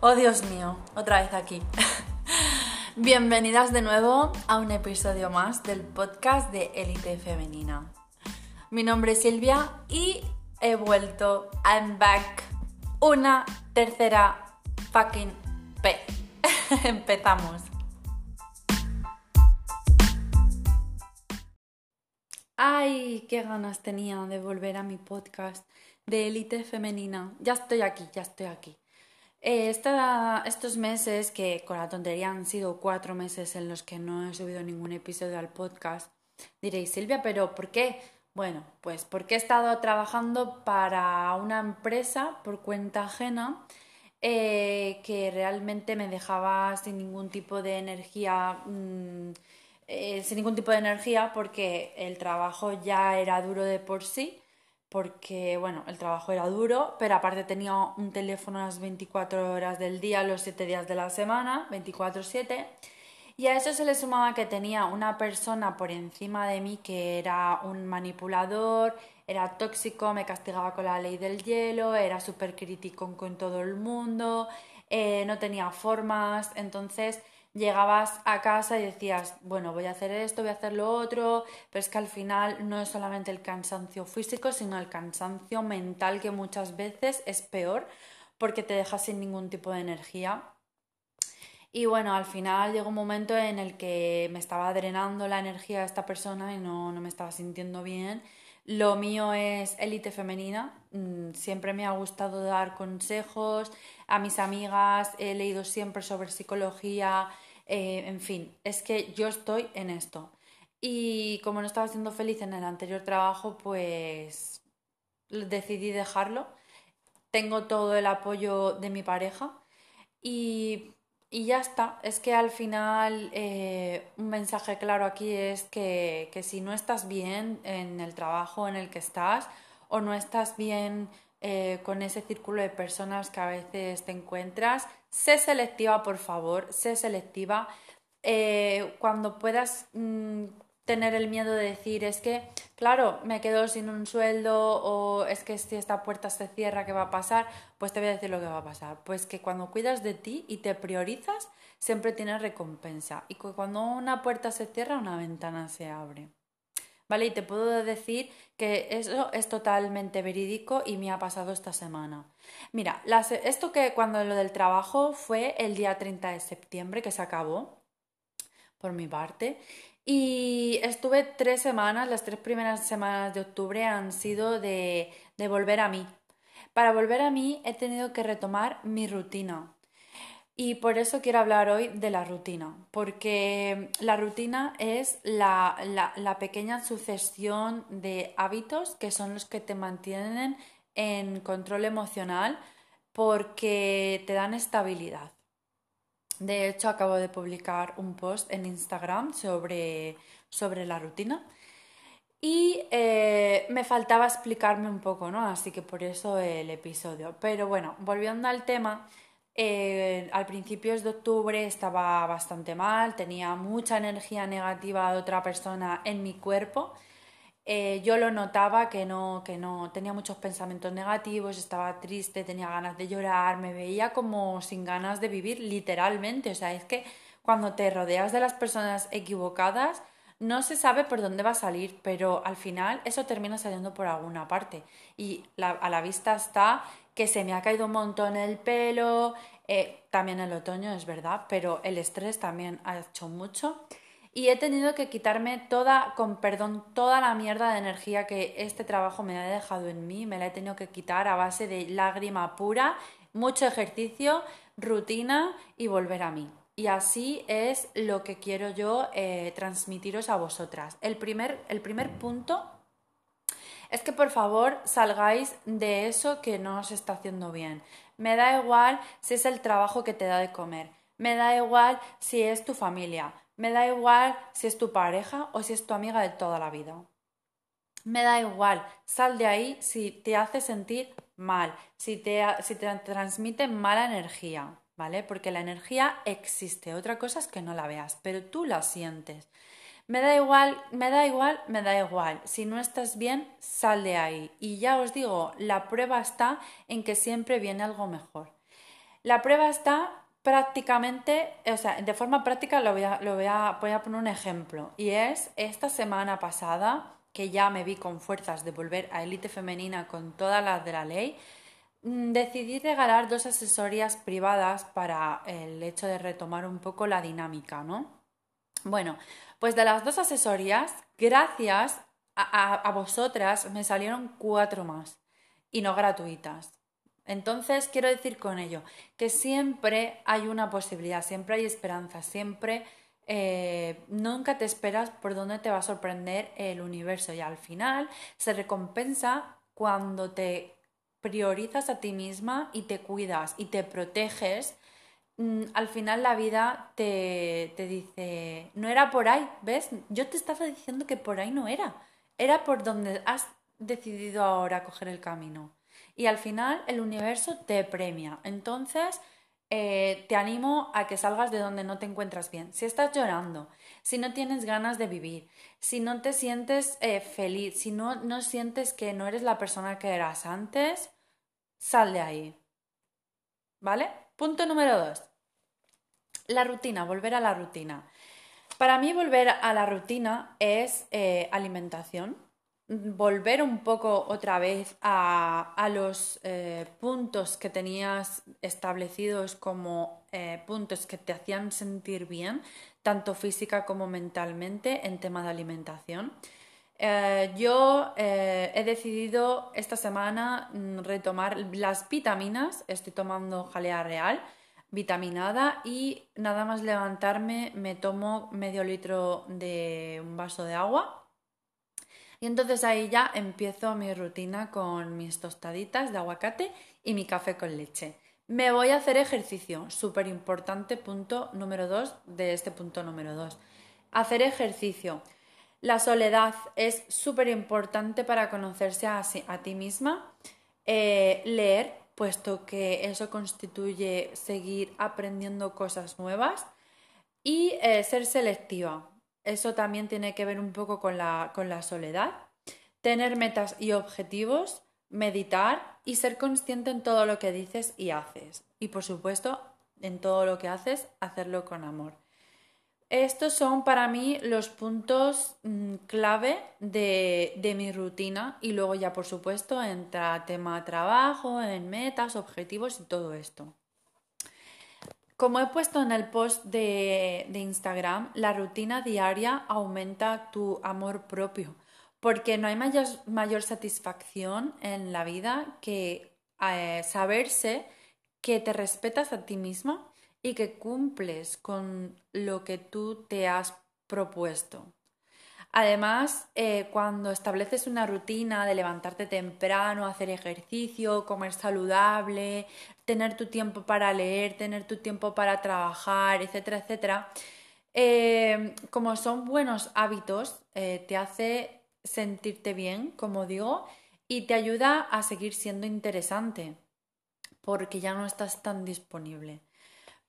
oh Dios mío, otra vez aquí. Bienvenidas de nuevo a un episodio más del podcast de Élite Femenina. Mi nombre es Silvia y he vuelto. I'm back. Una tercera fucking P. Empezamos. Ay, qué ganas tenía de volver a mi podcast de élite femenina. Ya estoy aquí, ya estoy aquí. Eh, estos meses, que con la tontería han sido cuatro meses en los que no he subido ningún episodio al podcast, diréis, Silvia, pero ¿por qué? Bueno, pues porque he estado trabajando para una empresa por cuenta ajena eh, que realmente me dejaba sin ningún tipo de energía. Mm, eh, sin ningún tipo de energía porque el trabajo ya era duro de por sí, porque bueno, el trabajo era duro, pero aparte tenía un teléfono las 24 horas del día, los 7 días de la semana, 24/7, y a eso se le sumaba que tenía una persona por encima de mí que era un manipulador, era tóxico, me castigaba con la ley del hielo, era súper crítico con todo el mundo, eh, no tenía formas, entonces llegabas a casa y decías, bueno, voy a hacer esto, voy a hacer lo otro, pero es que al final no es solamente el cansancio físico, sino el cansancio mental que muchas veces es peor porque te deja sin ningún tipo de energía. Y bueno, al final llegó un momento en el que me estaba drenando la energía de esta persona y no, no me estaba sintiendo bien. Lo mío es élite femenina. Mm, siempre me ha gustado dar consejos a mis amigas, he leído siempre sobre psicología, eh, en fin, es que yo estoy en esto. Y como no estaba siendo feliz en el anterior trabajo, pues decidí dejarlo. Tengo todo el apoyo de mi pareja y, ya está. Es que al final eh, un mensaje claro aquí es que, que si no estás bien en el trabajo en el que estás o no estás bien eh, con ese círculo de personas que a veces te encuentras. Sé selectiva, por favor, sé selectiva. Eh, cuando puedas mm, tener el miedo de decir, es que, claro, me quedo sin un sueldo o es que si esta puerta se cierra, ¿qué va a pasar? Pues te voy a decir lo que va a pasar. Pues que cuando cuidas de ti y te priorizas, siempre tienes recompensa. Y cuando una puerta se cierra, una ventana se abre. ¿vale? Y te puedo decir que eso es totalmente verídico y me ha pasado esta semana. Mira, esto que cuando lo del trabajo fue el día 30 de septiembre que se acabó, por mi parte, y estuve tres semanas, las tres primeras semanas de octubre han sido de, volver a mí. Para volver a mí he tenido que retomar mi rutina. Y por eso quiero hablar hoy de la rutina, porque la rutina es la, pequeña sucesión de hábitos que son los que te mantienen en control emocional porque te dan estabilidad. De hecho, acabo de publicar un post en Instagram sobre, sobre la rutina y eh, me faltaba explicarme un poco, ¿no? Así que por eso el episodio. Pero bueno, volviendo al tema, eh, al principios de octubre estaba bastante mal, tenía mucha energía negativa de otra persona en mi cuerpo. Eh, yo lo notaba que no, que no tenía muchos pensamientos negativos, estaba triste, tenía ganas de llorar, me veía como sin ganas de vivir, literalmente. O sea, es que cuando te rodeas de las personas equivocadas, no se sabe por dónde va a salir, pero al final eso termina saliendo por alguna parte. Y a la vista está que se me ha caído un montón el pelo, eh, también el otoño es verdad, pero el estrés también ha hecho mucho. Y he tenido que quitarme toda, con perdón, toda la mierda de energía que este trabajo me ha dejado en mí, me la he tenido que quitar a base de lágrima pura, mucho ejercicio, rutina y volver a mí. Y así es lo que quiero yo eh, transmitiros a vosotras. El primer, el primer punto es que por favor salgáis de eso que no os está haciendo bien. Me da igual si es el trabajo que te da de comer. Me da igual si es tu familia. Me da igual si es tu pareja o si es tu amiga de toda la vida. Me da igual, sal de ahí si te hace sentir mal, si te, si te transmite mala energía, ¿vale? Porque la energía existe, otra cosa es que no la veas, pero tú la sientes. Me da igual, me da igual, me da igual. Si no estás bien, sal de ahí. Y ya os digo, la prueba está en que siempre viene algo mejor. La prueba está prácticamente, o sea, de forma práctica lo voy a, lo voy a, voy a poner un ejemplo. Y es esta semana pasada, que ya me vi con fuerzas de volver a élite femenina con todas las de la ley, mm, decidí regalar dos asesorías privadas para el hecho de retomar un poco la dinámica, ¿no? Bueno, pues de las dos asesorías, gracias a vosotras, me salieron cuatro más y no gratuitas. Entonces, quiero decir con ello que siempre hay una posibilidad, siempre hay esperanza, siempre eh, nunca te esperas por dónde te va a sorprender el universo y al final se recompensa cuando te priorizas a ti misma y te cuidas y te proteges. Mm, al final la vida te, te dice, no era por ahí, ¿ves? Yo te estaba diciendo que por ahí no era, era por donde has decidido ahora coger el camino y al final el universo te premia. Entonces, eh, te animo a que salgas de donde no te encuentras bien. Si estás llorando, si no tienes ganas de vivir, si no te sientes eh, feliz, si no, no sientes que no eres la persona que eras antes, sal de ahí. ¿Vale? Punto número dos. La rutina, volver a la rutina. Para mí volver a la rutina es eh, alimentación volver un poco otra vez a, los eh, puntos que tenías establecidos como eh, puntos que te hacían sentir bien, tanto física como mentalmente, en tema de alimentación. Eh, yo he decidido esta semana mm, retomar las vitaminas, estoy tomando jalea real, vitaminada y nada más levantarme me tomo medio litro de un vaso de agua y entonces ahí ya empiezo mi rutina con mis tostaditas de aguacate y mi café con leche. Me voy a hacer ejercicio, súper importante punto número dos de este punto número dos. Hacer ejercicio. La soledad es súper importante para conocerse a, ti misma. Eh, leer, puesto que eso constituye seguir aprendiendo cosas nuevas. Y eh, ser selectiva. Eso también tiene que ver un poco con la, soledad. Tener metas y objetivos, meditar y ser consciente en todo lo que dices y haces. Y por supuesto, en todo lo que haces, hacerlo con amor. Estos son para mí los puntos mm, clave de, de, mi rutina y luego ya por supuesto entra tema trabajo, en metas, objetivos y todo esto. Como he puesto en el post de, Instagram, la rutina diaria aumenta tu amor propio, porque no hay mayor, satisfacción en la vida que eh, saberse que te respetas a ti misma y que cumples con lo que tú te has propuesto. Además, eh, cuando estableces una rutina de levantarte temprano, hacer ejercicio, comer saludable, tener tu tiempo para leer, tener tu tiempo para trabajar, etcétera, etcétera, eh, como son buenos hábitos, eh, te hace sentirte bien, como digo, y te ayuda a seguir siendo interesante, porque ya no estás tan disponible.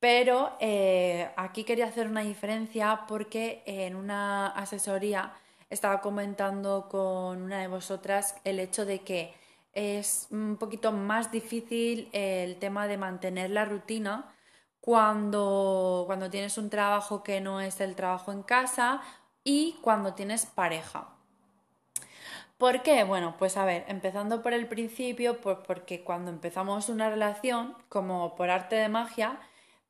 Pero eh, aquí quería hacer una diferencia porque en una asesoría estaba comentando con una de vosotras el hecho de que es un poquito más difícil el tema de mantener la rutina cuando, cuando tienes un trabajo que no es el trabajo en casa y cuando tienes pareja. ¿Por qué? Bueno, pues a ver, empezando por el principio, pues porque cuando empezamos una relación, como por arte de magia,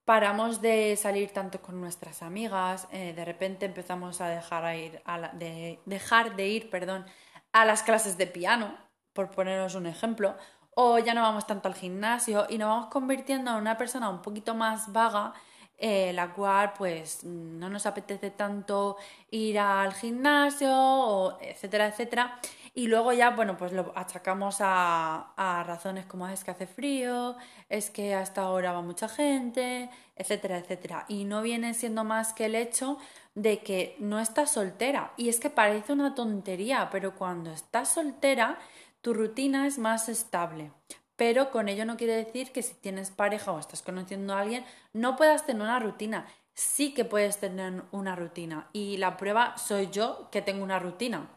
paramos de salir tanto con nuestras amigas, eh, de repente empezamos a dejar, ir de, dejar de ir perdón, a las clases de piano, por poneros un ejemplo, o ya no vamos tanto al gimnasio y nos vamos convirtiendo en una persona un poquito más vaga, eh, la cual pues no nos apetece tanto ir al gimnasio, o etcétera, etcétera. Y luego ya, bueno, pues lo achacamos a, razones como es que hace frío, es que hasta ahora va mucha gente, etcétera, etcétera. Y no viene siendo más que el hecho de que no estás soltera. Y es que parece una tontería, pero cuando estás soltera, tu rutina es más estable. Pero con ello no quiere decir que si tienes pareja o estás conociendo a alguien, no puedas tener una rutina. Sí que puedes tener una rutina. Y la prueba soy yo que tengo una rutina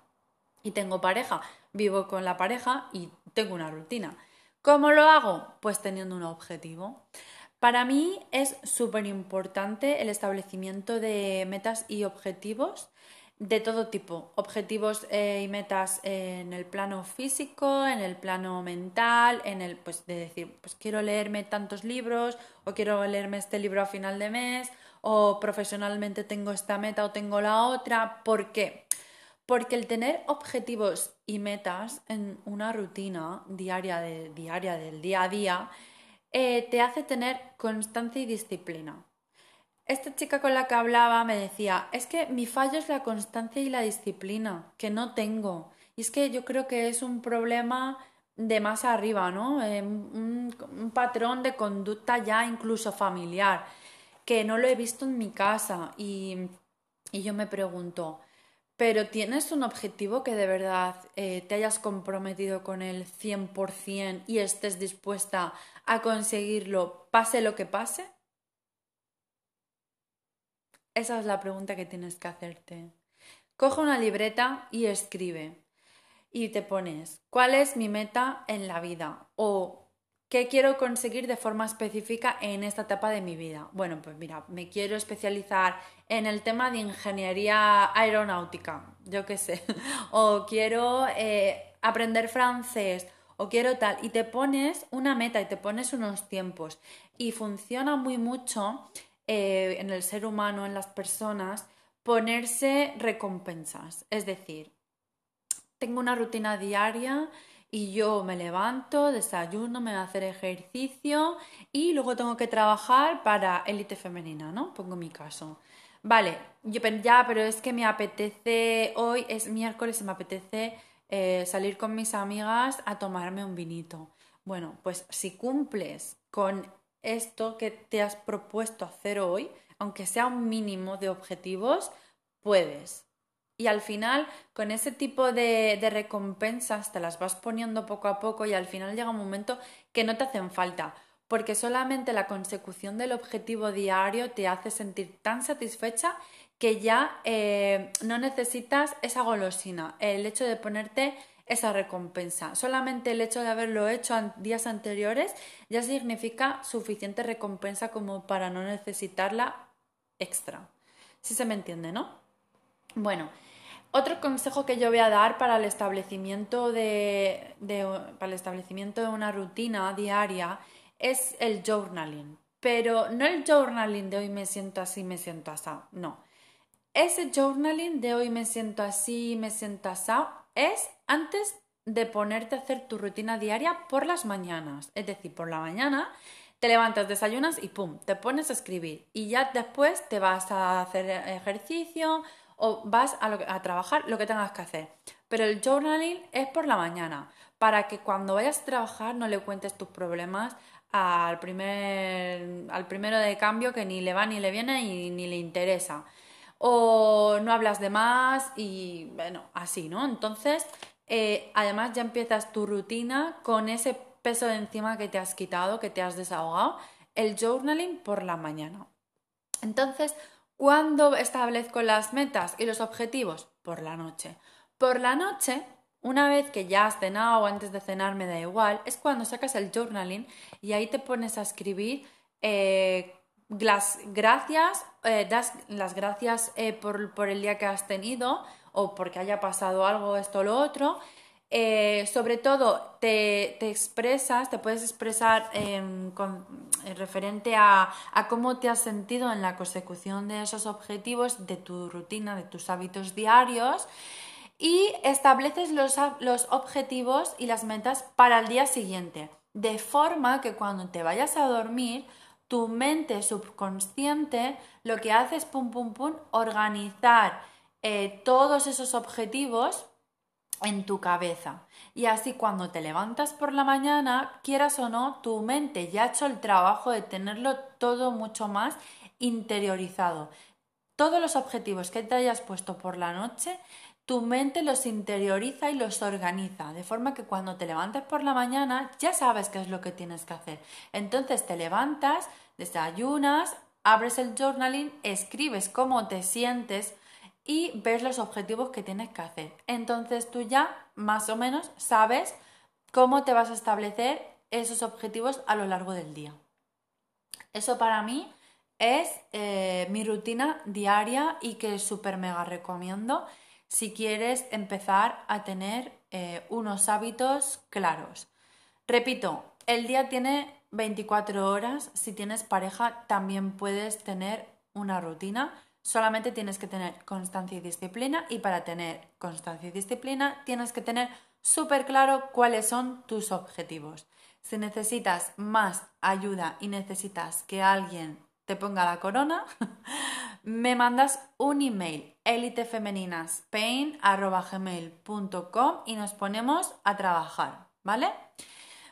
y tengo pareja, vivo con la pareja y tengo una rutina. ¿Cómo lo hago? Pues teniendo un objetivo. Para mí es súper importante el establecimiento de metas y objetivos de todo tipo, objetivos eh, y metas en el plano físico, en el plano mental, en el pues de decir, pues quiero leerme tantos libros o quiero leerme este libro a final de mes o profesionalmente tengo esta meta o tengo la otra, ¿por qué? Porque el tener objetivos y metas en una rutina diaria, diaria del día a día eh, te hace tener constancia y disciplina esta chica con la que hablaba me decía, es que mi fallo es la constancia y la disciplina, que no tengo. Y es que yo creo que es un problema de más arriba, ¿no? Eh, un, patrón de conducta ya incluso familiar, que no lo he visto en mi casa. Y, yo me pregunto, ¿pero tienes un objetivo que de verdad eh, te hayas comprometido con él 100% y estés dispuesta a conseguirlo, pase lo que pase? Esa es la pregunta que tienes que hacerte. Coge una libreta y escribe. Y te pones, ¿cuál es mi meta en la vida? O ¿qué quiero conseguir de forma específica en esta etapa de mi vida? Bueno, pues mira, me quiero especializar en el tema de ingeniería aeronáutica, yo qué sé. o quiero eh, aprender francés o quiero tal. Y te pones una meta y te pones unos tiempos. Y funciona muy mucho eh, en el ser humano, en las personas, ponerse recompensas. Es decir, tengo una rutina diaria y yo me levanto, desayuno, me voy a hacer ejercicio y luego tengo que trabajar para élite femenina, ¿no? Pongo mi caso. Vale, yo ya, pero es que me apetece, hoy es miércoles y me apetece eh, salir con mis amigas a tomarme un vinito. Bueno, pues si cumples con esto que te has propuesto hacer hoy, aunque sea un mínimo de objetivos, puedes. Y al final, con ese tipo de, recompensas, te las vas poniendo poco a poco y al final llega un momento que no te hacen falta, porque solamente la consecución del objetivo diario te hace sentir tan satisfecha que ya eh, no necesitas esa golosina, el hecho de ponerte esa recompensa. Solamente el hecho de haberlo hecho días anteriores ya significa suficiente recompensa como para no necesitarla extra. Si se me entiende, ¿no? Bueno, otro consejo que yo voy a dar para el establecimiento de, para el establecimiento de una rutina diaria es el journaling. Pero no el journaling de hoy me siento así, me siento así. No. Ese journaling de hoy me siento así, me siento así es antes de ponerte a hacer tu rutina diaria por las mañanas. Es decir, por la mañana te levantas, desayunas y pum, te pones a escribir. Y ya después te vas a hacer ejercicio o vas a, trabajar lo que tengas que hacer. Pero el journaling es por la mañana, para que cuando vayas a trabajar no le cuentes tus problemas al, primer, al primero de cambio que ni le va ni le viene y ni le interesa o no hablas de más y bueno, así, ¿no? Entonces, eh, además ya empiezas tu rutina con ese peso de encima que te has quitado, que te has desahogado, el journaling por la mañana. Entonces, ¿cuándo establezco las metas y los objetivos? Por la noche. Por la noche, una vez que ya has cenado o antes de cenar, me da igual, es cuando sacas el journaling y ahí te pones a escribir eh, las gracias, eh, das las gracias eh, por, el día que has tenido o porque haya pasado algo, esto o lo otro. Eh, sobre todo, te, expresas, te puedes expresar em, con, referente a, cómo te has sentido en la consecución de esos objetivos, de tu rutina, de tus hábitos diarios y estableces los, los objetivos y las metas para el día siguiente, de forma que cuando te vayas a dormir, tu mente subconsciente lo que hace es pum pum pum organizar eh, todos esos objetivos en tu cabeza. Y así cuando te levantas por la mañana, quieras o no, tu mente ya ha hecho el trabajo de tenerlo todo mucho más interiorizado. Todos los objetivos que te hayas puesto por la noche tu mente los interioriza y los organiza, de forma que cuando te levantes por la mañana ya sabes qué es lo que tienes que hacer. Entonces te levantas, desayunas, abres el journaling, escribes cómo te sientes y ves los objetivos que tienes que hacer. Entonces tú ya más o menos sabes cómo te vas a establecer esos objetivos a lo largo del día. Eso para mí es eh, mi rutina diaria y que súper mega recomiendo si quieres empezar a tener eh, unos hábitos claros. Repito, el día tiene 24 horas. Si tienes pareja, también puedes tener una rutina. Solamente tienes que tener constancia y disciplina y para tener constancia y disciplina tienes que tener súper claro cuáles son tus objetivos. Si necesitas más ayuda y necesitas que alguien te ponga la corona, me mandas un email elitefemeninaspain.com y nos ponemos a trabajar, ¿vale?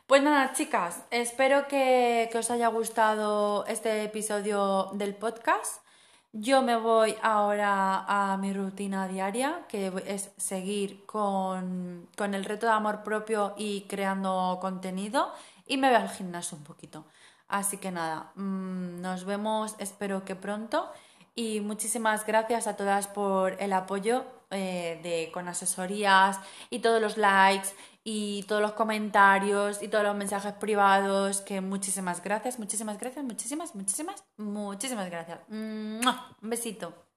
Pues nada, chicas, espero que, os haya gustado este episodio del podcast. Yo me voy ahora a mi rutina diaria, que es seguir con, con, el reto de amor propio y creando contenido, y me voy al gimnasio un poquito. Así que nada, mm, nos vemos, espero que pronto, y muchísimas gracias a todas por el apoyo eh, de, con asesorías y todos los likes y todos los comentarios y todos los mensajes privados, que muchísimas gracias, muchísimas gracias, muchísimas, muchísimas, muchísimas gracias. Un besito.